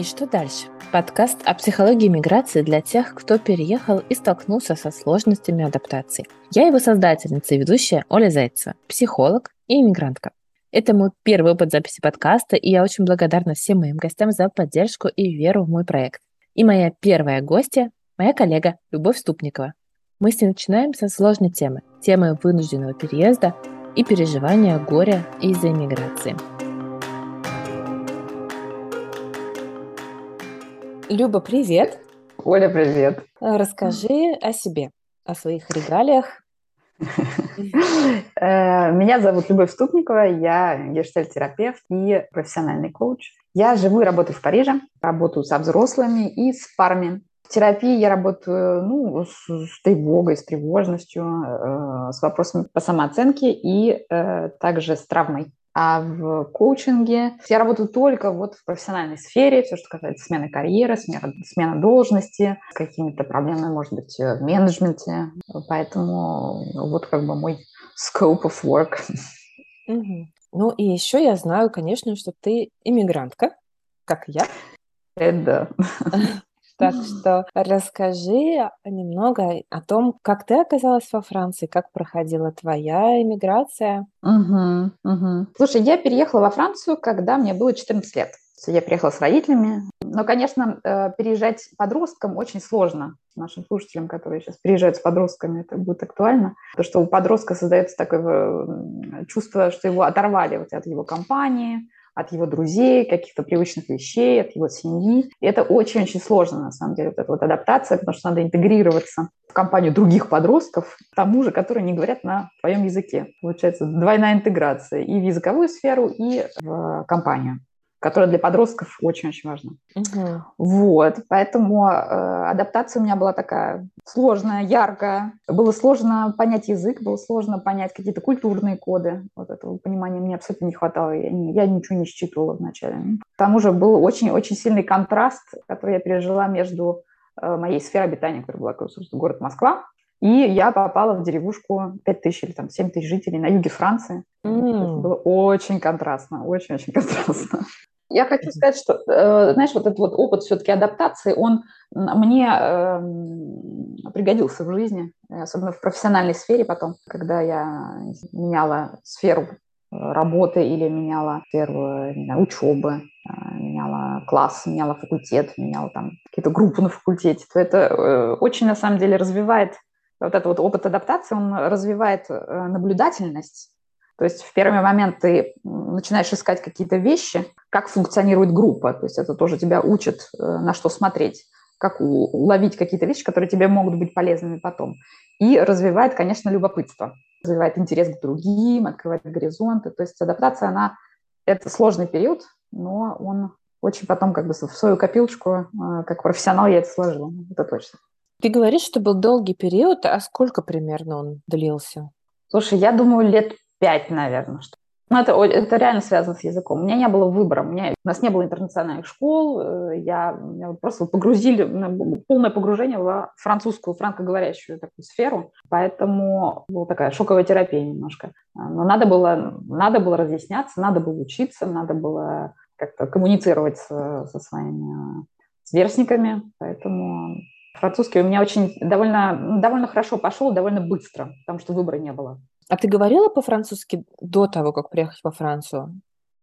И что дальше? Подкаст о психологии миграции для тех, кто переехал и столкнулся со сложностями адаптации. Я его создательница и ведущая Оля Зайцева, психолог и иммигрантка. Это мой первый опыт записи подкаста, и я очень благодарна всем моим гостям за поддержку и веру в мой проект. И моя первая гостья – моя коллега Любовь Ступникова. Мы с ней начинаем со сложной темы – темы вынужденного переезда и переживания горя из-за иммиграции. Люба, привет. Оля, привет. Расскажи о себе, о своих регалиях. Э, меня зовут Любовь Ступникова, я гештальтерапевт и профессиональный коуч. Я живу и работаю в Париже, работаю со взрослыми и с парами. В терапии я работаю ну, с, с тревогой, с тревожностью, э, с вопросами по самооценке и э, также с травмой. А в коучинге я работаю только вот в профессиональной сфере, все, что касается смены карьеры, смена, смена должности, с какими-то проблемами, может быть, в менеджменте. Поэтому вот как бы мой scope of work. Угу. Ну и еще я знаю, конечно, что ты иммигрантка, как я. Это да. Так что расскажи немного о том, как ты оказалась во Франции, как проходила твоя иммиграция. Угу, угу. Слушай, я переехала во Францию, когда мне было 14 лет. Я приехала с родителями. Но, конечно, э, переезжать подросткам очень сложно. Нашим слушателям, которые сейчас приезжают с подростками, это будет актуально. Потому что у подростка создается такое э, чувство, что его оторвали вот от его компании, от его друзей, каких-то привычных вещей, от его семьи. И это очень-очень сложно, на самом деле, вот эта вот адаптация, потому что надо интегрироваться в компанию других подростков, тому же, которые не говорят на твоем языке. Получается двойная интеграция и в языковую сферу, и в компанию которая для подростков очень-очень важна. Угу. Вот, поэтому э, адаптация у меня была такая сложная, яркая. Было сложно понять язык, было сложно понять какие-то культурные коды. Вот этого понимания мне абсолютно не хватало. Я, не, я ничего не считывала вначале. К тому же был очень-очень сильный контраст, который я пережила между э, моей сферой обитания, которая была, собственно, город Москва, и я попала в деревушку 5 тысяч или там 7 тысяч жителей на юге Франции. Mm. было очень контрастно, очень-очень контрастно. Я хочу сказать, что, э, знаешь, вот этот вот опыт все-таки адаптации, он мне э, пригодился в жизни, особенно в профессиональной сфере потом, когда я меняла сферу работы или меняла сферу не знаю, учебы, э, меняла класс, меняла факультет, меняла там какие-то группы на факультете, то это э, очень на самом деле развивает. Вот этот вот опыт адаптации, он развивает э, наблюдательность, то есть в первый момент ты начинаешь искать какие-то вещи, как функционирует группа. То есть это тоже тебя учит, э, на что смотреть, как уловить какие-то вещи, которые тебе могут быть полезными потом. И развивает, конечно, любопытство, развивает интерес к другим, открывает горизонты. То есть адаптация, она это сложный период, но он очень потом как бы в свою копилочку, э, как профессионал я это сложила, это точно. Ты говоришь, что был долгий период, а сколько примерно он длился? Слушай, я думаю, лет пять, наверное. Что... Ну, это, это реально связано с языком. У меня не было выбора. У, меня, у нас не было интернациональных школ. Э, я, меня просто погрузили, полное погружение в французскую, франкоговорящую такую сферу. Поэтому была такая шоковая терапия немножко. А, но надо было, надо было разъясняться, надо было учиться, надо было как-то коммуницировать со, со своими сверстниками. Поэтому французский у меня очень довольно, довольно хорошо пошел, довольно быстро, потому что выбора не было. А ты говорила по-французски до того, как приехать во Францию?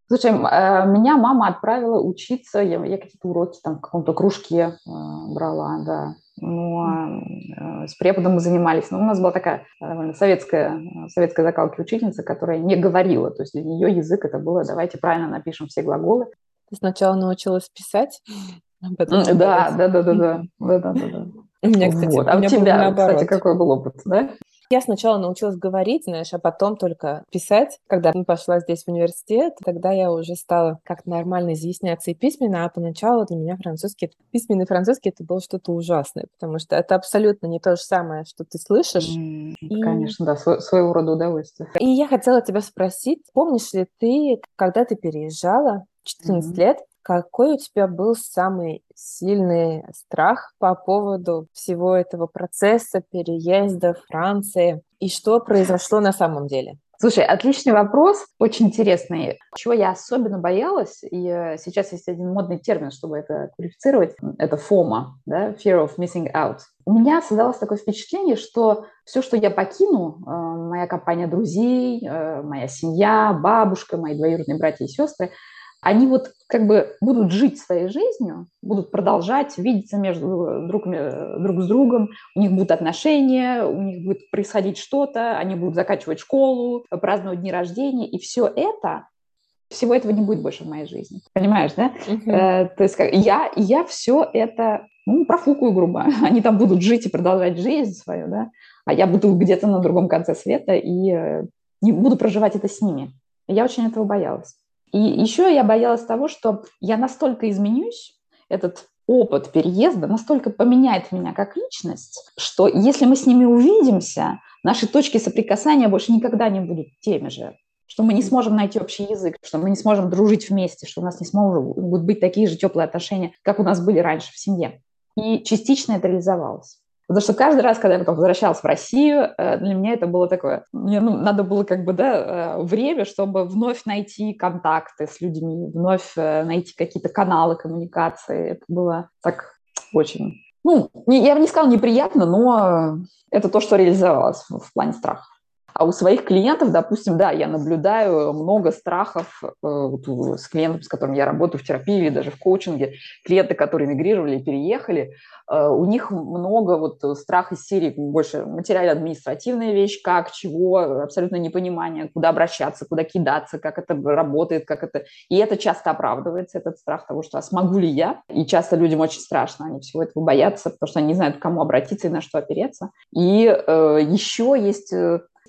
Слушай, э, меня мама отправила учиться, я, я какие-то уроки там в каком-то кружке э, брала, да. Но э, с преподом мы занимались. Но у нас была такая довольно советская, советская закалки учительница, которая не говорила. То есть для нее язык это было «давайте правильно напишем все глаголы». Ты сначала научилась писать? А потом да, да, да, да, да, да, да, да. У меня, кстати, вот. А у тебя, кстати, какой был опыт, да? Я сначала научилась говорить, знаешь, а потом только писать. Когда я пошла здесь в университет, тогда я уже стала как-то нормально изъясняться и письменно, а поначалу для меня французский, письменный французский это было что-то ужасное, потому что это абсолютно не то же самое, что ты слышишь. Mm, и... Конечно, да, свой, своего рода удовольствие. И я хотела тебя спросить, помнишь ли ты, когда ты переезжала, 14 mm-hmm. лет, какой у тебя был самый сильный страх по поводу всего этого процесса переезда в Франции? И что произошло на самом деле? Слушай, отличный вопрос, очень интересный. Чего я особенно боялась, и э, сейчас есть один модный термин, чтобы это квалифицировать, это FOMO, да, Fear of Missing Out. У меня создалось такое впечатление, что все, что я покину, э, моя компания друзей, э, моя семья, бабушка, мои двоюродные братья и сестры, они вот как бы будут жить своей жизнью, будут продолжать видеться между друг, друг с другом, у них будут отношения, у них будет происходить что-то, они будут заканчивать школу, праздновать дни рождения, и все это, всего этого не будет больше в моей жизни. Понимаешь, да? Uh-huh. Э, то есть как, я, я все это ну, профукаю грубо. Они там будут жить и продолжать жизнь свою, да, а я буду где-то на другом конце света и э, не буду проживать это с ними. Я очень этого боялась. И еще я боялась того, что я настолько изменюсь, этот опыт переезда настолько поменяет меня как личность, что если мы с ними увидимся, наши точки соприкасания больше никогда не будут теми же, что мы не сможем найти общий язык, что мы не сможем дружить вместе, что у нас не смогут быть такие же теплые отношения, как у нас были раньше в семье. И частично это реализовалось. Потому что каждый раз, когда я потом возвращалась в Россию, э, для меня это было такое, мне ну, надо было как бы, да, э, время, чтобы вновь найти контакты с людьми, вновь э, найти какие-то каналы коммуникации. Это было так очень, ну, я бы не сказала неприятно, но это то, что реализовалось в плане страха. А у своих клиентов, допустим, да, я наблюдаю много страхов э, с клиентом, с которым я работаю в терапии или даже в коучинге. Клиенты, которые мигрировали, переехали, э, у них много вот страх из серии больше материально-административная вещь, как, чего, абсолютно непонимание, куда обращаться, куда кидаться, как это работает, как это... И это часто оправдывается, этот страх того, что а смогу ли я? И часто людям очень страшно, они всего этого боятся, потому что они не знают, к кому обратиться и на что опереться. И э, еще есть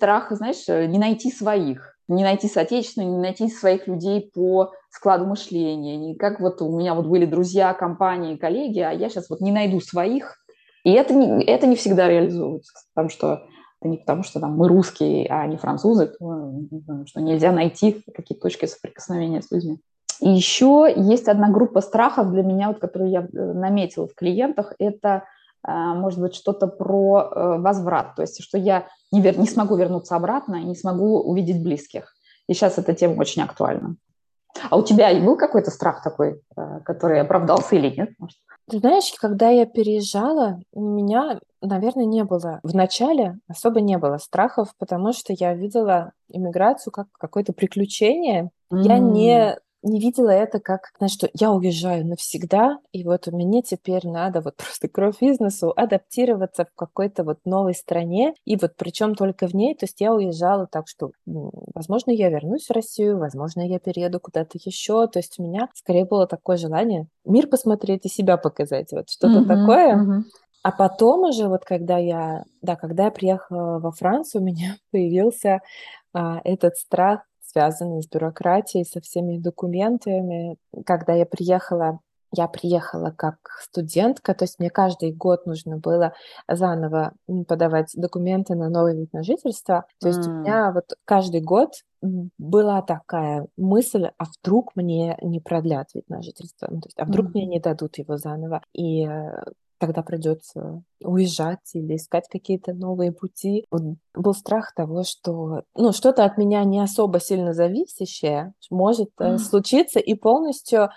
э, страх, знаешь, э, не найти своих, не найти соотечественных, не найти своих людей по складу мышления. Не как вот у меня вот были друзья, компании, коллеги, а я сейчас вот не найду своих. И это не, это не всегда реализуется, потому что это не потому, что там мы русские, а не французы, то, что нельзя найти какие-то точки соприкосновения с людьми. И еще есть одна группа страхов для меня, вот, которую я э, наметила в клиентах, это может быть, что-то про э, возврат, то есть что я не, вер... не смогу вернуться обратно и не смогу увидеть близких. И сейчас эта тема очень актуальна. А у тебя был какой-то страх такой, э, который оправдался или нет? Может? Ты знаешь, когда я переезжала, у меня, наверное, не было, в начале особо не было страхов, потому что я видела иммиграцию как какое-то приключение. Mm. Я не не видела это как, знаешь, что я уезжаю навсегда, и вот у меня теперь надо вот просто кровь бизнесу адаптироваться в какой-то вот новой стране, и вот причем только в ней, то есть я уезжала так, что, возможно, я вернусь в Россию, возможно, я перееду куда-то еще, то есть у меня скорее было такое желание мир посмотреть и себя показать, вот что-то mm-hmm, такое. Mm-hmm. А потом уже, вот когда я, да, когда я приехала во Францию, у меня появился а, этот страх связанные с бюрократией, со всеми документами. Когда я приехала, я приехала как студентка, то есть мне каждый год нужно было заново подавать документы на новый вид на жительство. То есть mm. у меня вот каждый год была такая мысль, а вдруг мне не продлят вид на жительство, ну, то есть, а вдруг mm. мне не дадут его заново. И э, тогда придется уезжать или искать какие-то новые пути. Вот был страх того, что ну, что-то от меня не особо сильно зависящее может mm. случиться и полностью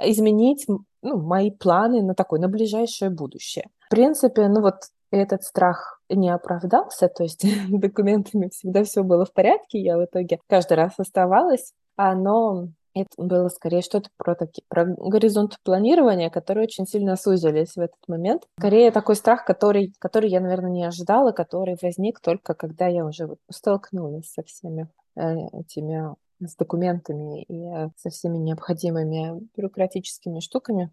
изменить ну, мои планы на такое, на ближайшее будущее. В принципе, ну вот этот страх не оправдался, то есть документами всегда все было в порядке, я в итоге каждый раз оставалась, но это было скорее что-то про, таки, про горизонт планирования, которые очень сильно сузились в этот момент. Скорее такой страх, который, который я, наверное, не ожидала, который возник только когда я уже столкнулась со всеми э, этими с документами и э, со всеми необходимыми бюрократическими штуками.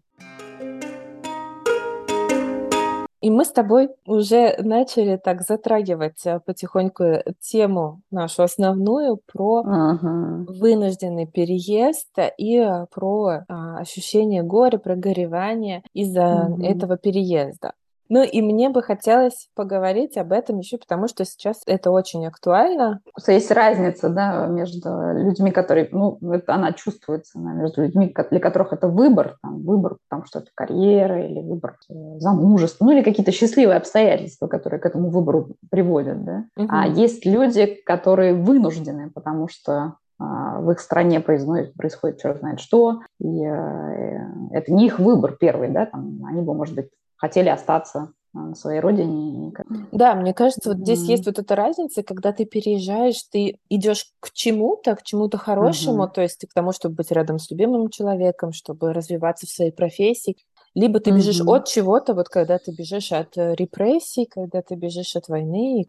И мы с тобой уже начали так затрагивать э, потихоньку тему нашу основную про ага. вынужденный переезд и про а, ощущение горя, прогоревания из-за угу. этого переезда. Ну и мне бы хотелось поговорить об этом еще, потому что сейчас это очень актуально. Есть разница, да, между людьми, которые, ну, это она чувствуется, да, между людьми, для которых это выбор, там, выбор, там, что это карьера или выбор э, замужества, ну или какие-то счастливые обстоятельства, которые к этому выбору приводят, да. Угу. А есть люди, которые вынуждены, потому что а, в их стране происходит, происходит черт знает что, и э, это не их выбор первый, да, там, они бы, может быть, хотели остаться а, на своей родине. Да, мне кажется, вот здесь mm-hmm. есть вот эта разница, когда ты переезжаешь, ты идешь к чему-то, к чему-то хорошему, mm-hmm. то есть к тому, чтобы быть рядом с любимым человеком, чтобы развиваться в своей профессии. Либо ты бежишь mm-hmm. от чего-то, вот когда ты бежишь от э, репрессий, когда ты бежишь от войны.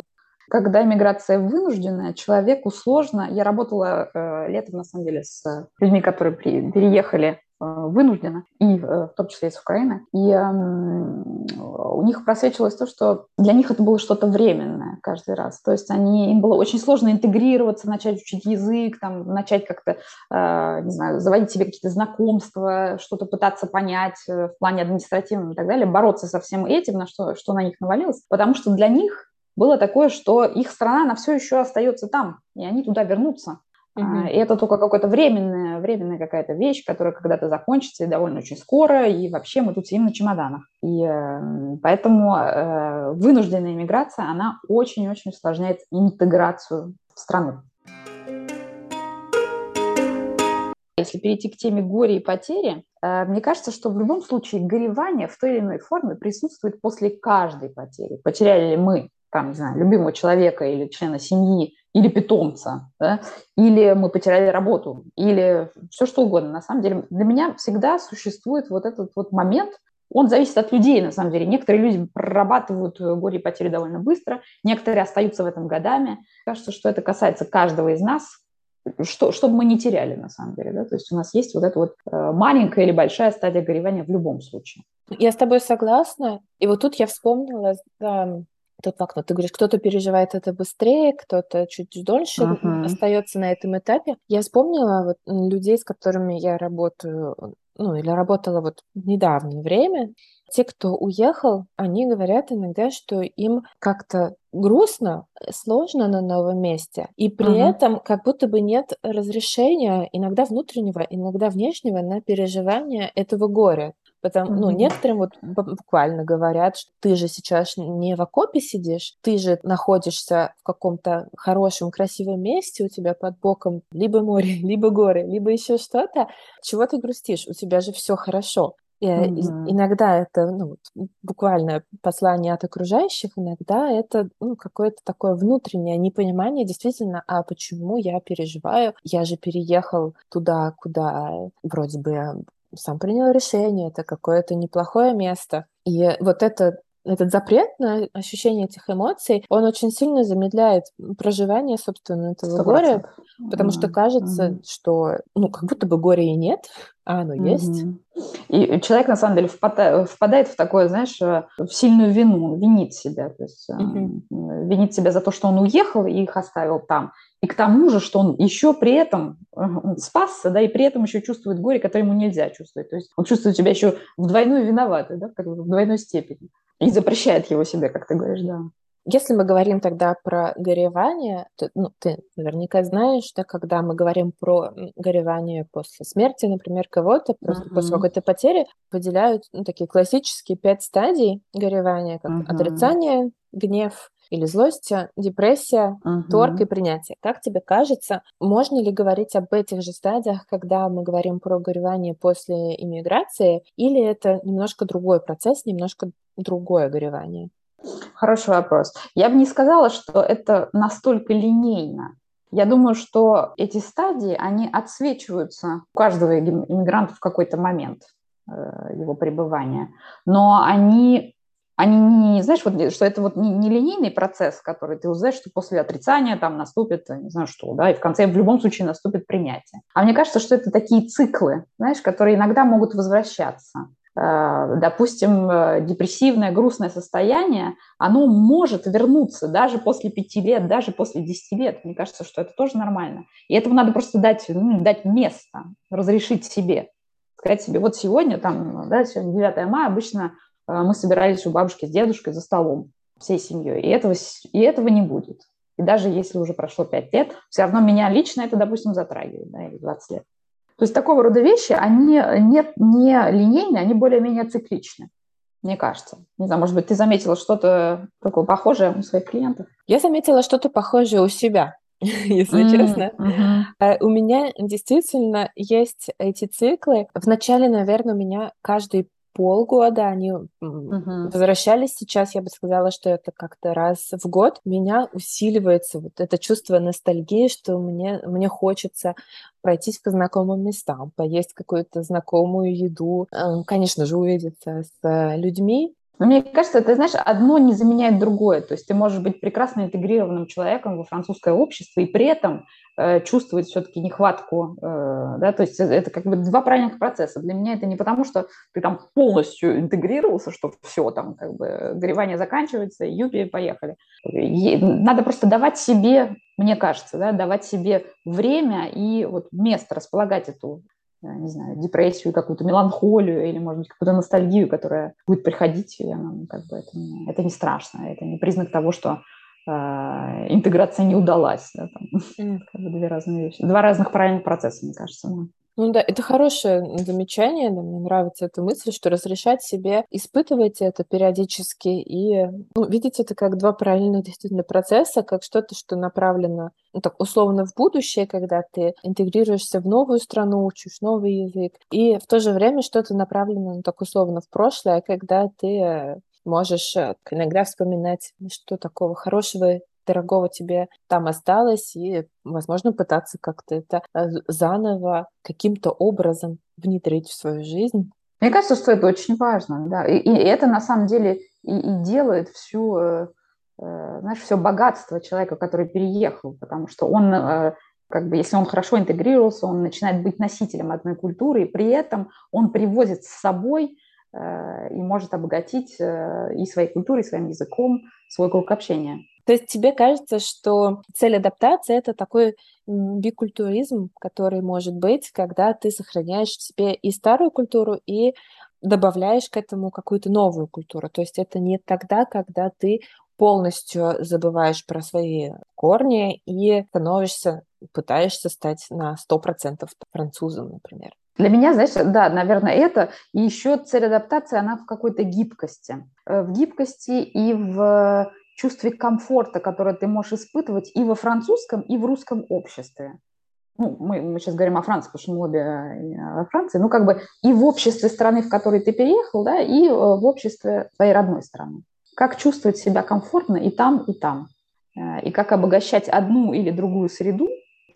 Когда миграция вынужденная, человеку сложно. Я работала э, летом, на самом деле, с людьми, которые при, переехали Э, вынуждена, и э, в том числе из Украины. И у них просвечивалось то, что для них это было что-то временное каждый раз. То есть они, им было очень сложно интегрироваться, начать учить язык, там, начать как-то, э, не знаю, заводить себе какие-то знакомства, что-то пытаться понять в плане административном и так далее, бороться со всем этим, на что, что на них навалилось, потому что для них было такое, что их страна, она все еще остается там, и они туда вернутся. Uh-huh. И это только какая-то временная, временная какая-то вещь, которая когда-то закончится и довольно очень скоро, и вообще мы тут сидим на чемоданах. И э, поэтому э, вынужденная иммиграция, она очень-очень усложняет интеграцию в страну. Если перейти к теме горя и потери, э, мне кажется, что в любом случае горевание в той или иной форме присутствует после каждой потери. Потеряли ли мы там, не знаю, любимого человека или члена семьи, или питомца, да? или мы потеряли работу, или все что угодно. На самом деле для меня всегда существует вот этот вот момент, он зависит от людей, на самом деле. Некоторые люди прорабатывают горе и потери довольно быстро, некоторые остаются в этом годами. Кажется, что это касается каждого из нас, что, чтобы мы не теряли, на самом деле. Да? То есть у нас есть вот эта вот э, маленькая или большая стадия горевания в любом случае. Я с тобой согласна. И вот тут я вспомнила да, тот факт, ты говоришь, кто-то переживает это быстрее, кто-то чуть дольше uh-huh. остается на этом этапе. Я вспомнила вот людей, с которыми я работаю, ну или работала вот в недавнее время. Те, кто уехал, они говорят иногда, что им как-то грустно, сложно на новом месте, и при uh-huh. этом как будто бы нет разрешения иногда внутреннего, иногда внешнего на переживание этого горя. Потому, mm-hmm. ну, некоторым вот буквально говорят, что ты же сейчас не в окопе сидишь, ты же находишься в каком-то хорошем, красивом месте, у тебя под боком либо море, либо горы, либо еще что-то. Чего ты грустишь? У тебя же все хорошо. И mm-hmm. иногда это ну, буквально послание от окружающих, иногда это ну, какое-то такое внутреннее непонимание действительно, а почему я переживаю? Я же переехал туда, куда вроде бы сам принял решение, это какое-то неплохое место. И вот это этот запрет на ощущение этих эмоций, он очень сильно замедляет проживание, собственно, этого 100%. горя, потому mm-hmm. что кажется, mm-hmm. что, ну, как будто бы горя и нет, а оно mm-hmm. есть. И человек, на самом деле, впадает, впадает в такое, знаешь, э, в сильную вину, винит себя, то есть mm-hmm. винит себя за то, что он уехал и их оставил там. И к тому же, что он еще при этом он спасся, да, и при этом еще чувствует горе, которое ему нельзя чувствовать. То есть он чувствует себя еще в двойную виноватой, да, в двойной степени. И запрещает его себе, как ты говоришь, да. Если мы говорим тогда про горевание, то ну, ты наверняка знаешь, что когда мы говорим про горевание после смерти, например, кого-то, uh-huh. после какой-то потери, выделяют ну, такие классические пять стадий горевания, как uh-huh. отрицание, гнев, или злость, депрессия, uh-huh. торг и принятие. Как тебе кажется, можно ли говорить об этих же стадиях, когда мы говорим про горевание после иммиграции, или это немножко другой процесс, немножко другое горевание? Хороший вопрос. Я бы не сказала, что это настолько линейно. Я думаю, что эти стадии, они отсвечиваются у каждого иммигранта в какой-то момент э, его пребывания, но они они не, знаешь, вот, что это вот не, не линейный процесс, который ты узнаешь, что после отрицания там наступит, не знаю что, да, и в конце в любом случае наступит принятие. А мне кажется, что это такие циклы, знаешь, которые иногда могут возвращаться. Э, допустим, э, депрессивное, грустное состояние, оно может вернуться даже после пяти лет, даже после десяти лет. Мне кажется, что это тоже нормально. И этому надо просто дать, ну, дать место, разрешить себе. Сказать себе, вот сегодня, там, да, сегодня 9 мая, обычно мы собирались у бабушки с дедушкой за столом всей семьей. И этого, и этого не будет. И даже если уже прошло 5 лет, все равно меня лично это, допустим, затрагивает, да, или 20 лет. То есть такого рода вещи, они не, не линейные, они более-менее цикличны, мне кажется. Не знаю, может быть, ты заметила что-то такое похожее у своих клиентов? Я заметила что-то похожее у себя, если mm-hmm. честно. Mm-hmm. У меня действительно есть эти циклы. Вначале, наверное, у меня каждый полгода они угу. возвращались. Сейчас я бы сказала, что это как-то раз в год. У меня усиливается вот это чувство ностальгии, что мне, мне хочется пройтись по знакомым местам, поесть какую-то знакомую еду, э, конечно же, увидеться с людьми, но мне кажется, ты знаешь, одно не заменяет другое. То есть ты можешь быть прекрасно интегрированным человеком во французское общество и при этом э, чувствовать все-таки нехватку, э, да, то есть это как бы два правильных процесса. Для меня это не потому, что ты там полностью интегрировался, что все, там как бы горевание заканчивается, юпи, поехали. Надо просто давать себе, мне кажется, да, давать себе время и вот место, располагать эту не знаю, депрессию, какую-то меланхолию или, может быть, какую-то ностальгию, которая будет приходить, и она, ну, как бы это, не, это не страшно, это не признак того, что э, интеграция не удалась. Да, там, mm. как бы две разные вещи. Два разных правильных процесса, мне кажется. Да. Ну да, это хорошее замечание, да, мне нравится эта мысль, что разрешать себе испытывать это периодически и ну, видеть это как два параллельных действительно процесса, как что-то, что направлено ну, так условно в будущее, когда ты интегрируешься в новую страну, учишь новый язык, и в то же время что-то направлено ну, так условно в прошлое, когда ты можешь э, иногда вспоминать, что такого хорошего дорогого тебе там осталось, и, возможно, пытаться как-то это э, заново каким-то образом внедрить в свою жизнь. Мне кажется, что это очень важно, да, и, и это на самом деле и, и делает всю, э, э, знаешь, все богатство человека, который переехал, потому что он э, как бы, если он хорошо интегрировался, он начинает быть носителем одной культуры, и при этом он привозит с собой и может обогатить э, и своей культурой, и своим языком свой круг общения. То есть тебе кажется, что цель адаптации — это такой бикультуризм, который может быть, когда ты сохраняешь в себе и старую культуру, и добавляешь к этому какую-то новую культуру. То есть это не тогда, когда ты полностью забываешь про свои корни и становишься, пытаешься стать на 100% французом, например. Для меня, знаешь, да, наверное, это. И еще цель адаптации, она в какой-то гибкости. Э, в гибкости и в чувстве комфорта, которое ты можешь испытывать и во французском, и в русском обществе. Ну, мы, мы сейчас говорим о Франции, потому что мы обе во Франции, ну, как бы и в обществе страны, в которой ты переехал, да, и э, в обществе твоей родной страны. Как чувствовать себя комфортно и там, и там. Э, и как обогащать одну или другую среду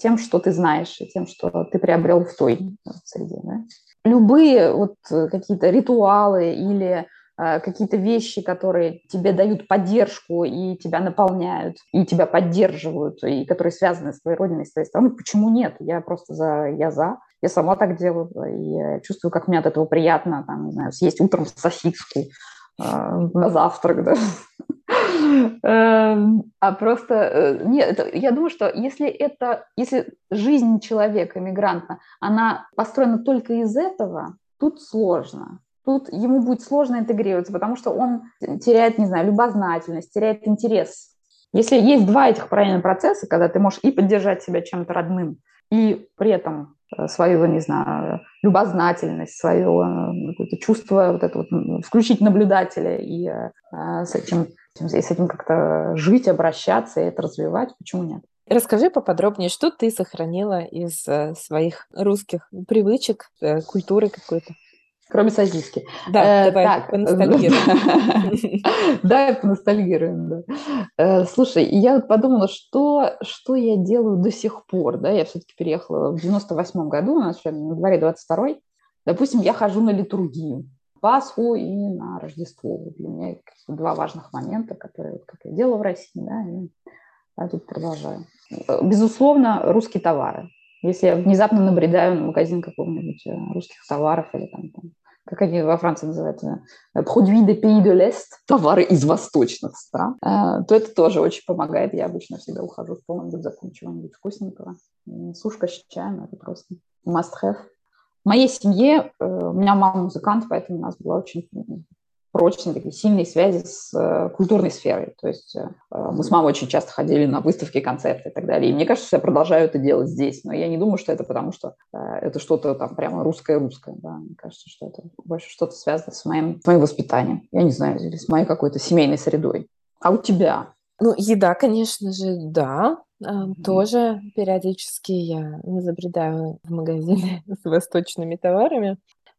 тем, что ты знаешь, и тем, что ты приобрел в той среде. Да? Любые вот э, какие-то ритуалы или Э, какие-то вещи, которые тебе дают поддержку и тебя наполняют, и тебя поддерживают, и которые связаны с твоей родиной, с твоей страной, почему нет? Я просто за, я за. Я сама так делаю, и чувствую, как мне от этого приятно, там, не знаю, съесть утром сосиску э, на завтрак, да. Эм, а просто, э, нет, это, я думаю, что если это, если жизнь человека, мигранта, она построена только из этого, тут сложно тут ему будет сложно интегрироваться, потому что он теряет, не знаю, любознательность, теряет интерес. Если есть два этих параллельных процесса, когда ты можешь и поддержать себя чем-то родным, и при этом э, свою, не знаю, любознательность, свое э, чувство, вот это вот, включить наблюдателя и с этим, с этим как-то жить, обращаться и это развивать, почему нет? Расскажи поподробнее, что ты сохранила из своих русских привычек, культуры какой-то? Кроме сосиски. Да, э, давай так. поностальгируем. Давай поностальгируем, да. Э, слушай, я вот подумала, что, что я делаю до сих пор, да, я все-таки переехала в 98 году, у нас на дворе 22-й. Допустим, я хожу на литургию, Пасху и на Рождество. Для меня два важных момента, которые, как я делала в России, да, и я тут продолжаю. Безусловно, русские товары. Если я внезапно набредаю на магазин какого-нибудь э, русских товаров или там, там как они во Франции называются, produits de pays de l'Est, товары из восточных стран, э, то это тоже очень помогает. Я обычно всегда ухожу с полным рюкзаком чего-нибудь вкусненького. Сушка с чаем – это просто must have. В моей семье, э, у меня мама музыкант, поэтому у нас была очень прочные, такие сильные связи с э, культурной сферой. То есть э, мы с мамой очень часто ходили на выставки, концерты и так далее. И мне кажется, что я продолжаю это делать здесь. Но я не думаю, что это потому, что э, это что-то там прямо русское-русское. Да. Мне кажется, что это больше что-то связано с моим, с моим воспитанием. Я не знаю, или с моей какой-то семейной средой. А у тебя? Ну, еда, конечно же, да. Mm-hmm. Тоже периодически я забредаю в магазины с восточными товарами.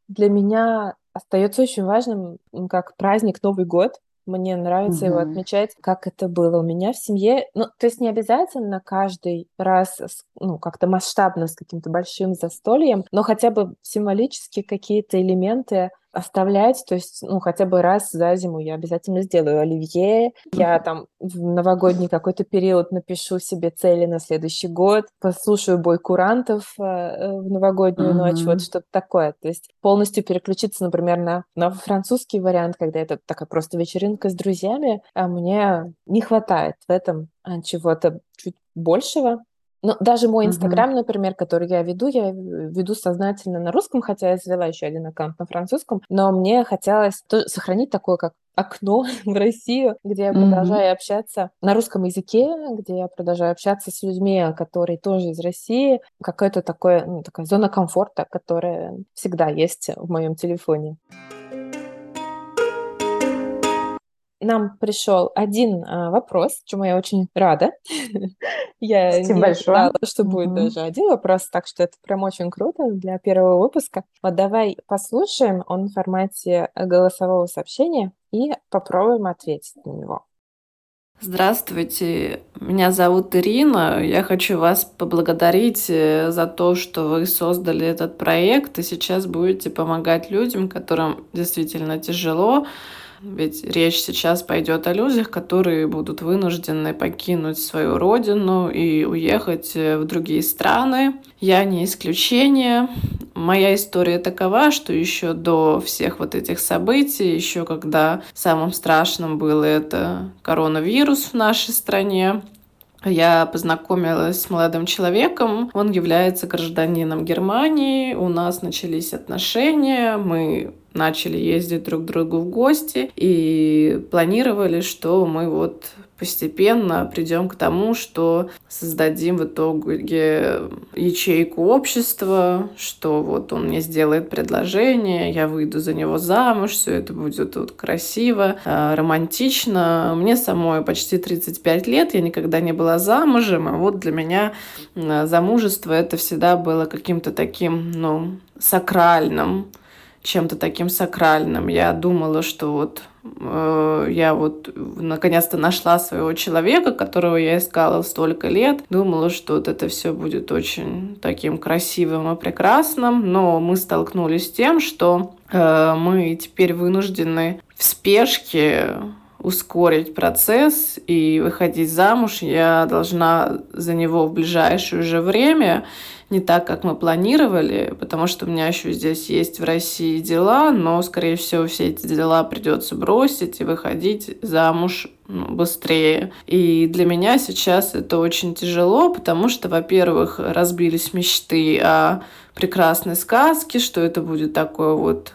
Для меня остается очень важным как праздник Новый год. Мне нравится угу. его отмечать, как это было у меня в семье. Ну, то есть не обязательно каждый раз, ну, как-то масштабно с каким-то большим застольем, но хотя бы символически какие-то элементы оставлять, то есть, ну, хотя бы раз за зиму я обязательно сделаю оливье, я там в новогодний какой-то период напишу себе цели на следующий год, послушаю бой курантов э, э в новогоднюю mm-hmm. ночь, вот что-то такое, то есть полностью переключиться, например, на, на французский вариант, когда это такая просто вечеринка с друзьями, а мне не хватает в этом а, чего-то чуть большего, ну, даже мой Инстаграм, uh-huh. например, который я веду, я веду сознательно на русском, хотя я завела еще один аккаунт на французском, но мне хотелось сохранить такое, как окно в Россию, где я продолжаю mm-hmm. общаться на русском языке, где я продолжаю общаться с людьми, которые тоже из России. Какая-то такое, ну, такая зона комфорта, которая всегда есть в моем телефоне. Нам пришел один а, вопрос, чему я очень рада. я Спасибо не ожидала, что будет даже один вопрос, так что это прям очень круто для первого выпуска. Вот давай послушаем, он в формате голосового сообщения, и попробуем ответить на него. Здравствуйте, меня зовут Ирина. Я хочу вас поблагодарить э, за то, что вы создали этот проект и сейчас будете помогать людям, которым действительно тяжело, ведь речь сейчас пойдет о людях, которые будут вынуждены покинуть свою родину и уехать э, в другие страны. Я не исключение. Моя история такова, что еще до всех вот этих событий, еще когда самым страшным был это коронавирус в нашей стране, я познакомилась с молодым человеком. Он является гражданином Германии. У нас начались отношения. Мы начали ездить друг к другу в гости и планировали, что мы вот постепенно придем к тому, что создадим в итоге ячейку общества, что вот он мне сделает предложение, я выйду за него замуж, все это будет вот красиво, а, романтично. Мне самой почти 35 лет, я никогда не была замужем, и вот для меня замужество это всегда было каким-то таким, ну, сакральным, чем-то таким сакральным. Я думала, что вот э, я вот наконец-то нашла своего человека, которого я искала столько лет. Думала, что вот это все будет очень таким красивым и прекрасным, но мы столкнулись с тем, что э, мы теперь вынуждены в спешке ускорить процесс и выходить замуж. Я должна за него в ближайшее же время не так, как мы планировали, потому что у меня еще здесь есть в России дела, но, скорее всего, все эти дела придется бросить и выходить замуж ну, быстрее. И для меня сейчас это очень тяжело, потому что, во-первых, разбились мечты о прекрасной сказке, что это будет такое вот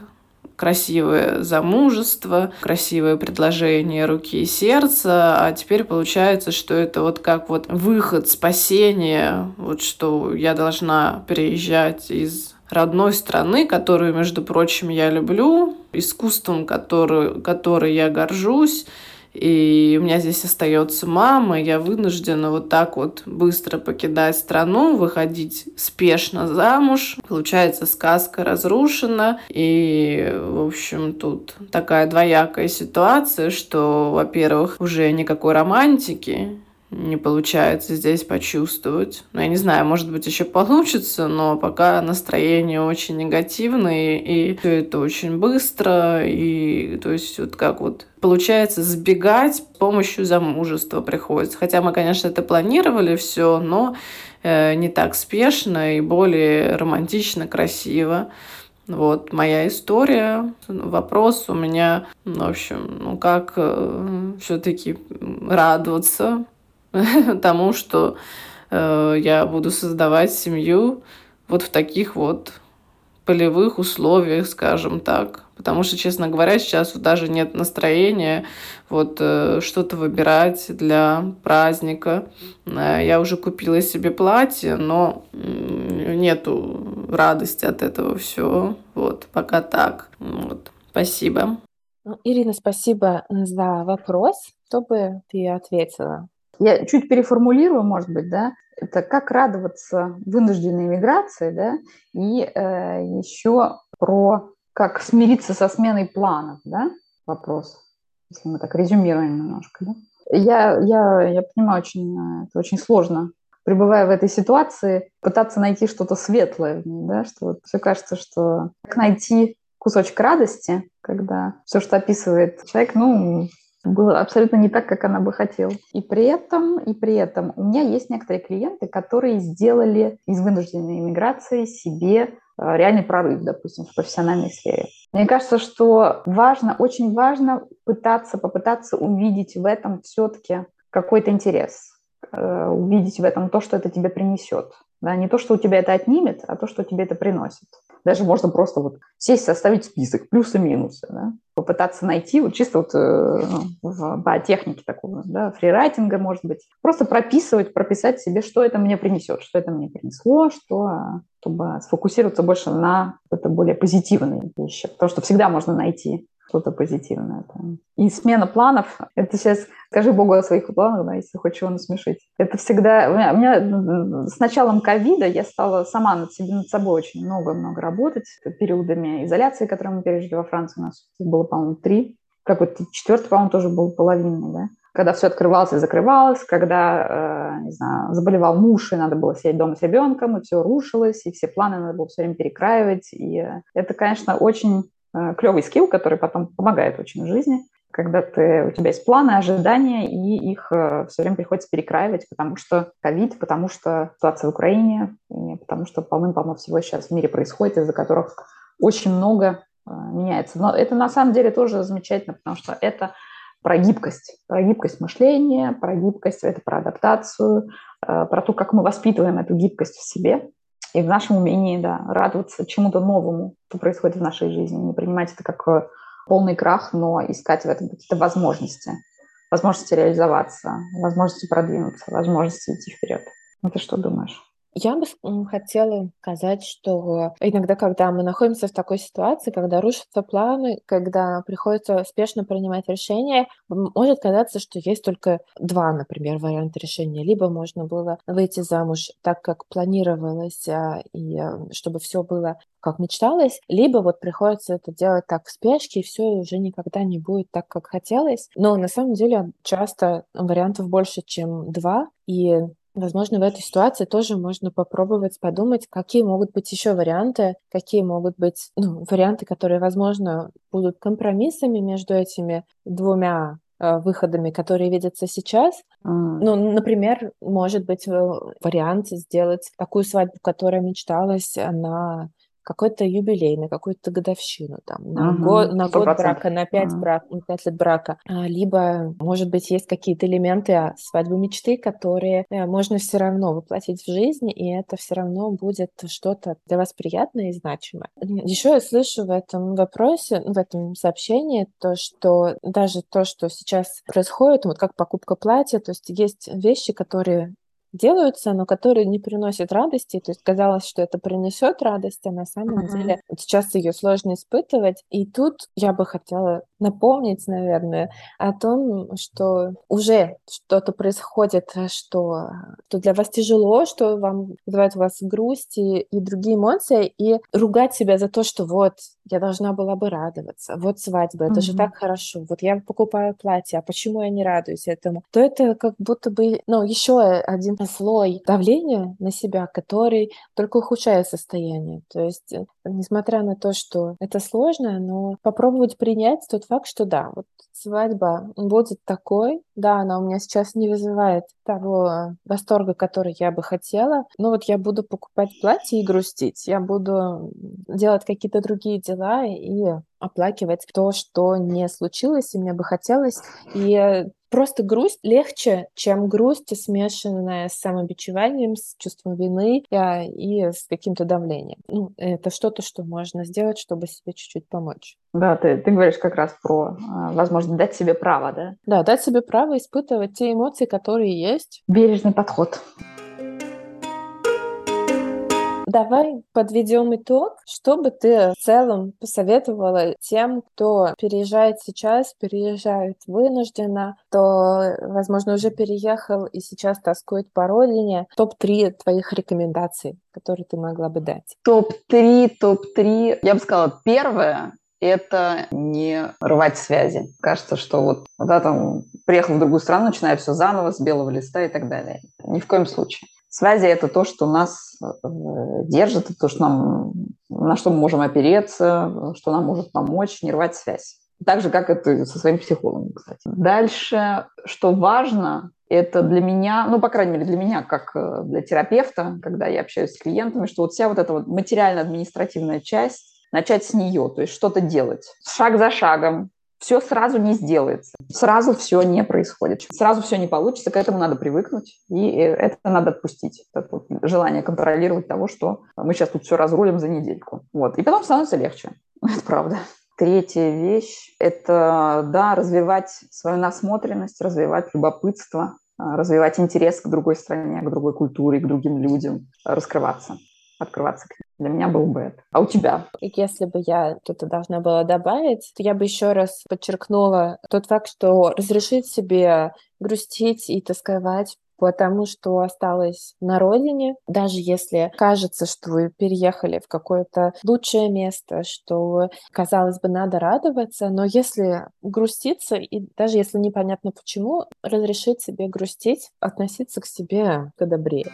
красивое замужество, красивое предложение руки и сердца, а теперь получается, что это вот как вот выход, спасение, вот что я должна переезжать из родной страны, которую, между прочим, я люблю, искусством, который, который я горжусь, и у меня здесь остается мама, я вынуждена вот так вот быстро покидать страну, выходить спешно замуж. Получается, сказка разрушена. И, в общем, тут такая двоякая ситуация, что, во-первых, уже никакой романтики, не получается здесь почувствовать. Ну, я не знаю, может быть, еще получится, но пока настроение очень негативное, и все это очень быстро, и то есть вот как вот получается сбегать с помощью замужества приходится. Хотя мы, конечно, это планировали все, но э, не так спешно и более романтично, красиво. Вот моя история. Вопрос у меня, в общем, ну как э, все-таки радоваться тому, что э, я буду создавать семью вот в таких вот полевых условиях, скажем так. Потому что, честно говоря, сейчас даже нет настроения вот э, что-то выбирать для праздника. Э, я уже купила себе платье, но нету радости от этого всего. Вот, пока так. Вот. Спасибо. Ну, Ирина, спасибо за вопрос. Чтобы ты ответила? Я чуть переформулирую, может быть, да, это как радоваться вынужденной миграции, да, и э, еще про как смириться со сменой планов, да, вопрос, если мы так резюмируем немножко, да. Я, я, я понимаю, очень, это очень сложно, пребывая в этой ситуации, пытаться найти что-то светлое, да, что вот все кажется, что как найти кусочек радости, когда все, что описывает человек, ну, было абсолютно не так, как она бы хотела. И при этом, и при этом у меня есть некоторые клиенты, которые сделали из вынужденной иммиграции себе э, реальный прорыв, допустим, в профессиональной сфере. Мне кажется, что важно, очень важно пытаться, попытаться увидеть в этом все-таки какой-то интерес, э, увидеть в этом то, что это тебе принесет. Да, не то, что у тебя это отнимет, а то, что тебе это приносит. Даже можно просто вот сесть, составить список, плюсы-минусы, да? попытаться найти вот чисто вот э, ну, по технике такого, да, фрирайтинга, может быть, просто прописывать, прописать себе, что это мне принесет, что это мне принесло, что, чтобы сфокусироваться больше на это более позитивные вещи, потому что всегда можно найти что-то позитивное. И смена планов, это сейчас скажи Богу о своих планах, да, если хочешь его насмешить. Это всегда... У меня, у меня с началом ковида я стала сама над, себе, над собой очень много-много работать периодами изоляции, которые мы пережили во Франции. У нас было, по-моему, три. Как вот четвертый, по-моему, тоже был половинный, да когда все открывалось и закрывалось, когда, э, не знаю, заболевал муж, и надо было сидеть дома с ребенком, и все рушилось, и все планы надо было все время перекраивать. И это, конечно, очень Э, клевый скилл, который потом помогает очень в жизни, когда ты, у тебя есть планы, ожидания, и их э, все время приходится перекраивать, потому что ковид, потому что ситуация в Украине, и потому что полным-полно всего сейчас в мире происходит, из-за которых очень много э, меняется. Но это на самом деле тоже замечательно, потому что это про гибкость, про гибкость мышления, про гибкость, это про адаптацию, про то, как мы воспитываем эту гибкость в себе, и в нашем умении, да, радоваться чему-то новому, что происходит в нашей жизни, не принимать это как э, полный крах, но искать в этом какие-то возможности, возможности реализоваться, возможности продвинуться, возможности идти вперед. Ну, ты что думаешь? Я бы хотела сказать, что иногда, когда мы находимся в такой ситуации, когда рушатся планы, когда приходится спешно принимать решения, может казаться, что есть только два, например, варианта решения. Либо можно было выйти замуж так, как планировалось, а, и а, чтобы все было как мечталось, либо вот приходится это делать так в спешке, и все уже никогда не будет так, как хотелось. Но на самом деле часто вариантов больше, чем два, и Возможно, в этой ситуации тоже можно попробовать подумать, какие могут быть еще варианты, какие могут быть ну, варианты, которые, возможно, будут компромиссами между этими двумя э, выходами, которые видятся сейчас. Mm. Ну, например, может быть вариант сделать такую свадьбу, которая мечталась на какой-то юбилей, на какую-то годовщину, там, на, угу, год, на год брака, на пять, угу. брак, на пять лет брака. А, либо, может быть, есть какие-то элементы а, свадьбы мечты, которые э, можно все равно воплотить в жизнь, и это все равно будет что-то для вас приятное и значимое. Еще я слышу в этом вопросе, в этом сообщении, то, что даже то, что сейчас происходит, вот как покупка платья, то есть есть вещи, которые делаются, но которые не приносят радости. То есть казалось, что это принесет радость, а на самом uh-huh. деле вот сейчас ее сложно испытывать. И тут я бы хотела напомнить, наверное, о том, что уже что-то происходит, что, что для вас тяжело, что вам вызывает у вас грусть и, и другие эмоции, и ругать себя за то, что вот я должна была бы радоваться, вот свадьба, это mm-hmm. же так хорошо, вот я покупаю платье, а почему я не радуюсь этому? То это как будто бы, ну, еще один слой давления на себя, который только ухудшает состояние. То есть, э, несмотря на то, что это сложно, но попробовать принять тот факт, что да, вот свадьба будет такой, да, она у меня сейчас не вызывает того восторга, который я бы хотела, но вот я буду покупать платье и грустить, я буду делать какие-то другие дела и оплакивать то, что не случилось, и мне бы хотелось. И Просто грусть легче, чем грусть, смешанная с самобичеванием, с чувством вины а, и с каким-то давлением. Ну, это что-то, что можно сделать, чтобы себе чуть-чуть помочь. Да, ты, ты говоришь как раз про а, возможность дать себе право, да? Да, дать себе право испытывать те эмоции, которые есть. Бережный подход. Давай подведем итог. Что бы ты в целом посоветовала тем, кто переезжает сейчас, переезжает вынужденно, кто, возможно, уже переехал и сейчас тоскует по родине? Топ-3 твоих рекомендаций, которые ты могла бы дать. Топ-3, топ-3. Я бы сказала, первое это не рвать связи. Кажется, что вот, да, там, приехал в другую страну, начинаю все заново, с белого листа и так далее. Ни в коем случае. Связи – это то, что нас э, держит, это то, что нам, на что мы можем опереться, что нам может помочь, не рвать связь. Так же, как это со своим психологом, кстати. Дальше, что важно, это для меня, ну, по крайней мере, для меня, как э, для терапевта, когда я общаюсь с клиентами, что вот вся вот эта вот материально-административная часть, начать с нее, то есть что-то делать. Шаг за шагом, все сразу не сделается, сразу все не происходит, сразу все не получится, к этому надо привыкнуть, и э, это надо отпустить, это вот желание контролировать того, что мы сейчас тут все разрулим за недельку. Вот. И потом становится легче, это правда. Третья вещь – это, да, развивать свою насмотренность, развивать любопытство, а, развивать интерес к другой стране, к другой культуре, к другим людям, раскрываться открываться к ним. Для меня был бы это. А у тебя? Если бы я что-то должна была добавить, то я бы еще раз подчеркнула тот факт, что разрешить себе грустить и тосковать потому что осталось на родине, даже если кажется, что вы переехали в какое-то лучшее место, что, казалось бы, надо радоваться, но если груститься, и даже если непонятно почему, разрешить себе грустить, относиться к себе добрее.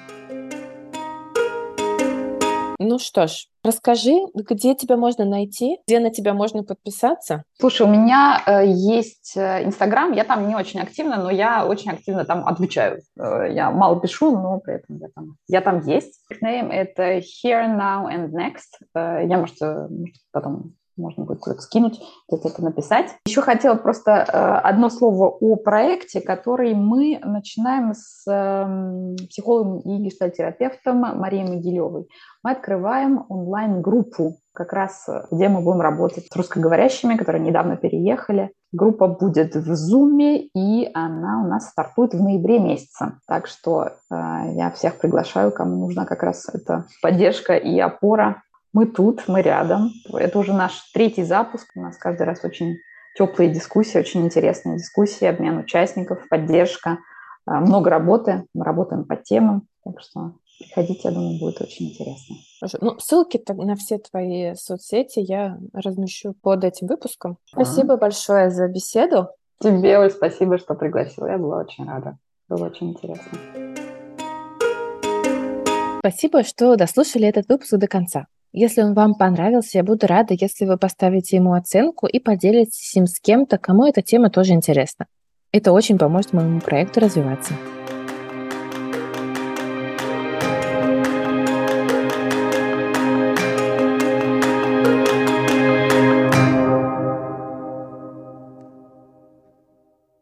Ну что ж, расскажи, где тебя можно найти, где на тебя можно подписаться? Слушай, у меня э, есть э, Инстаграм, я там не очень активна, но я очень активно там отвечаю. Э, я мало пишу, но при этом я там, я там есть. Name это Here, Now and Next. Э, я, может, э, может потом можно будет куда-то скинуть, где-то это написать. Еще хотела просто э, одно слово о проекте, который мы начинаем с э, психологом и гештальтерапевтом Марией Могилевой. Мы открываем онлайн-группу, как раз где мы будем работать с русскоговорящими, которые недавно переехали. Группа будет в Zoom, и она у нас стартует в ноябре месяце. Так что э, я всех приглашаю, кому нужна как раз эта поддержка и опора мы тут, мы рядом. Это уже наш третий запуск. У нас каждый раз очень теплые дискуссии, очень интересные дискуссии, обмен участников, поддержка. А, много работы, мы работаем по темам, так что приходите, я думаю, будет очень интересно. Ну, ссылки на все твои соцсети я размещу под этим выпуском. Спасибо а. большое за беседу. Тебе, Оль, спасибо, что пригласила. Я была очень рада. Было очень интересно. Спасибо, что дослушали этот выпуск до конца. Если он вам понравился, я буду рада, если вы поставите ему оценку и поделитесь им с кем-то, кому эта тема тоже интересна. Это очень поможет моему проекту развиваться.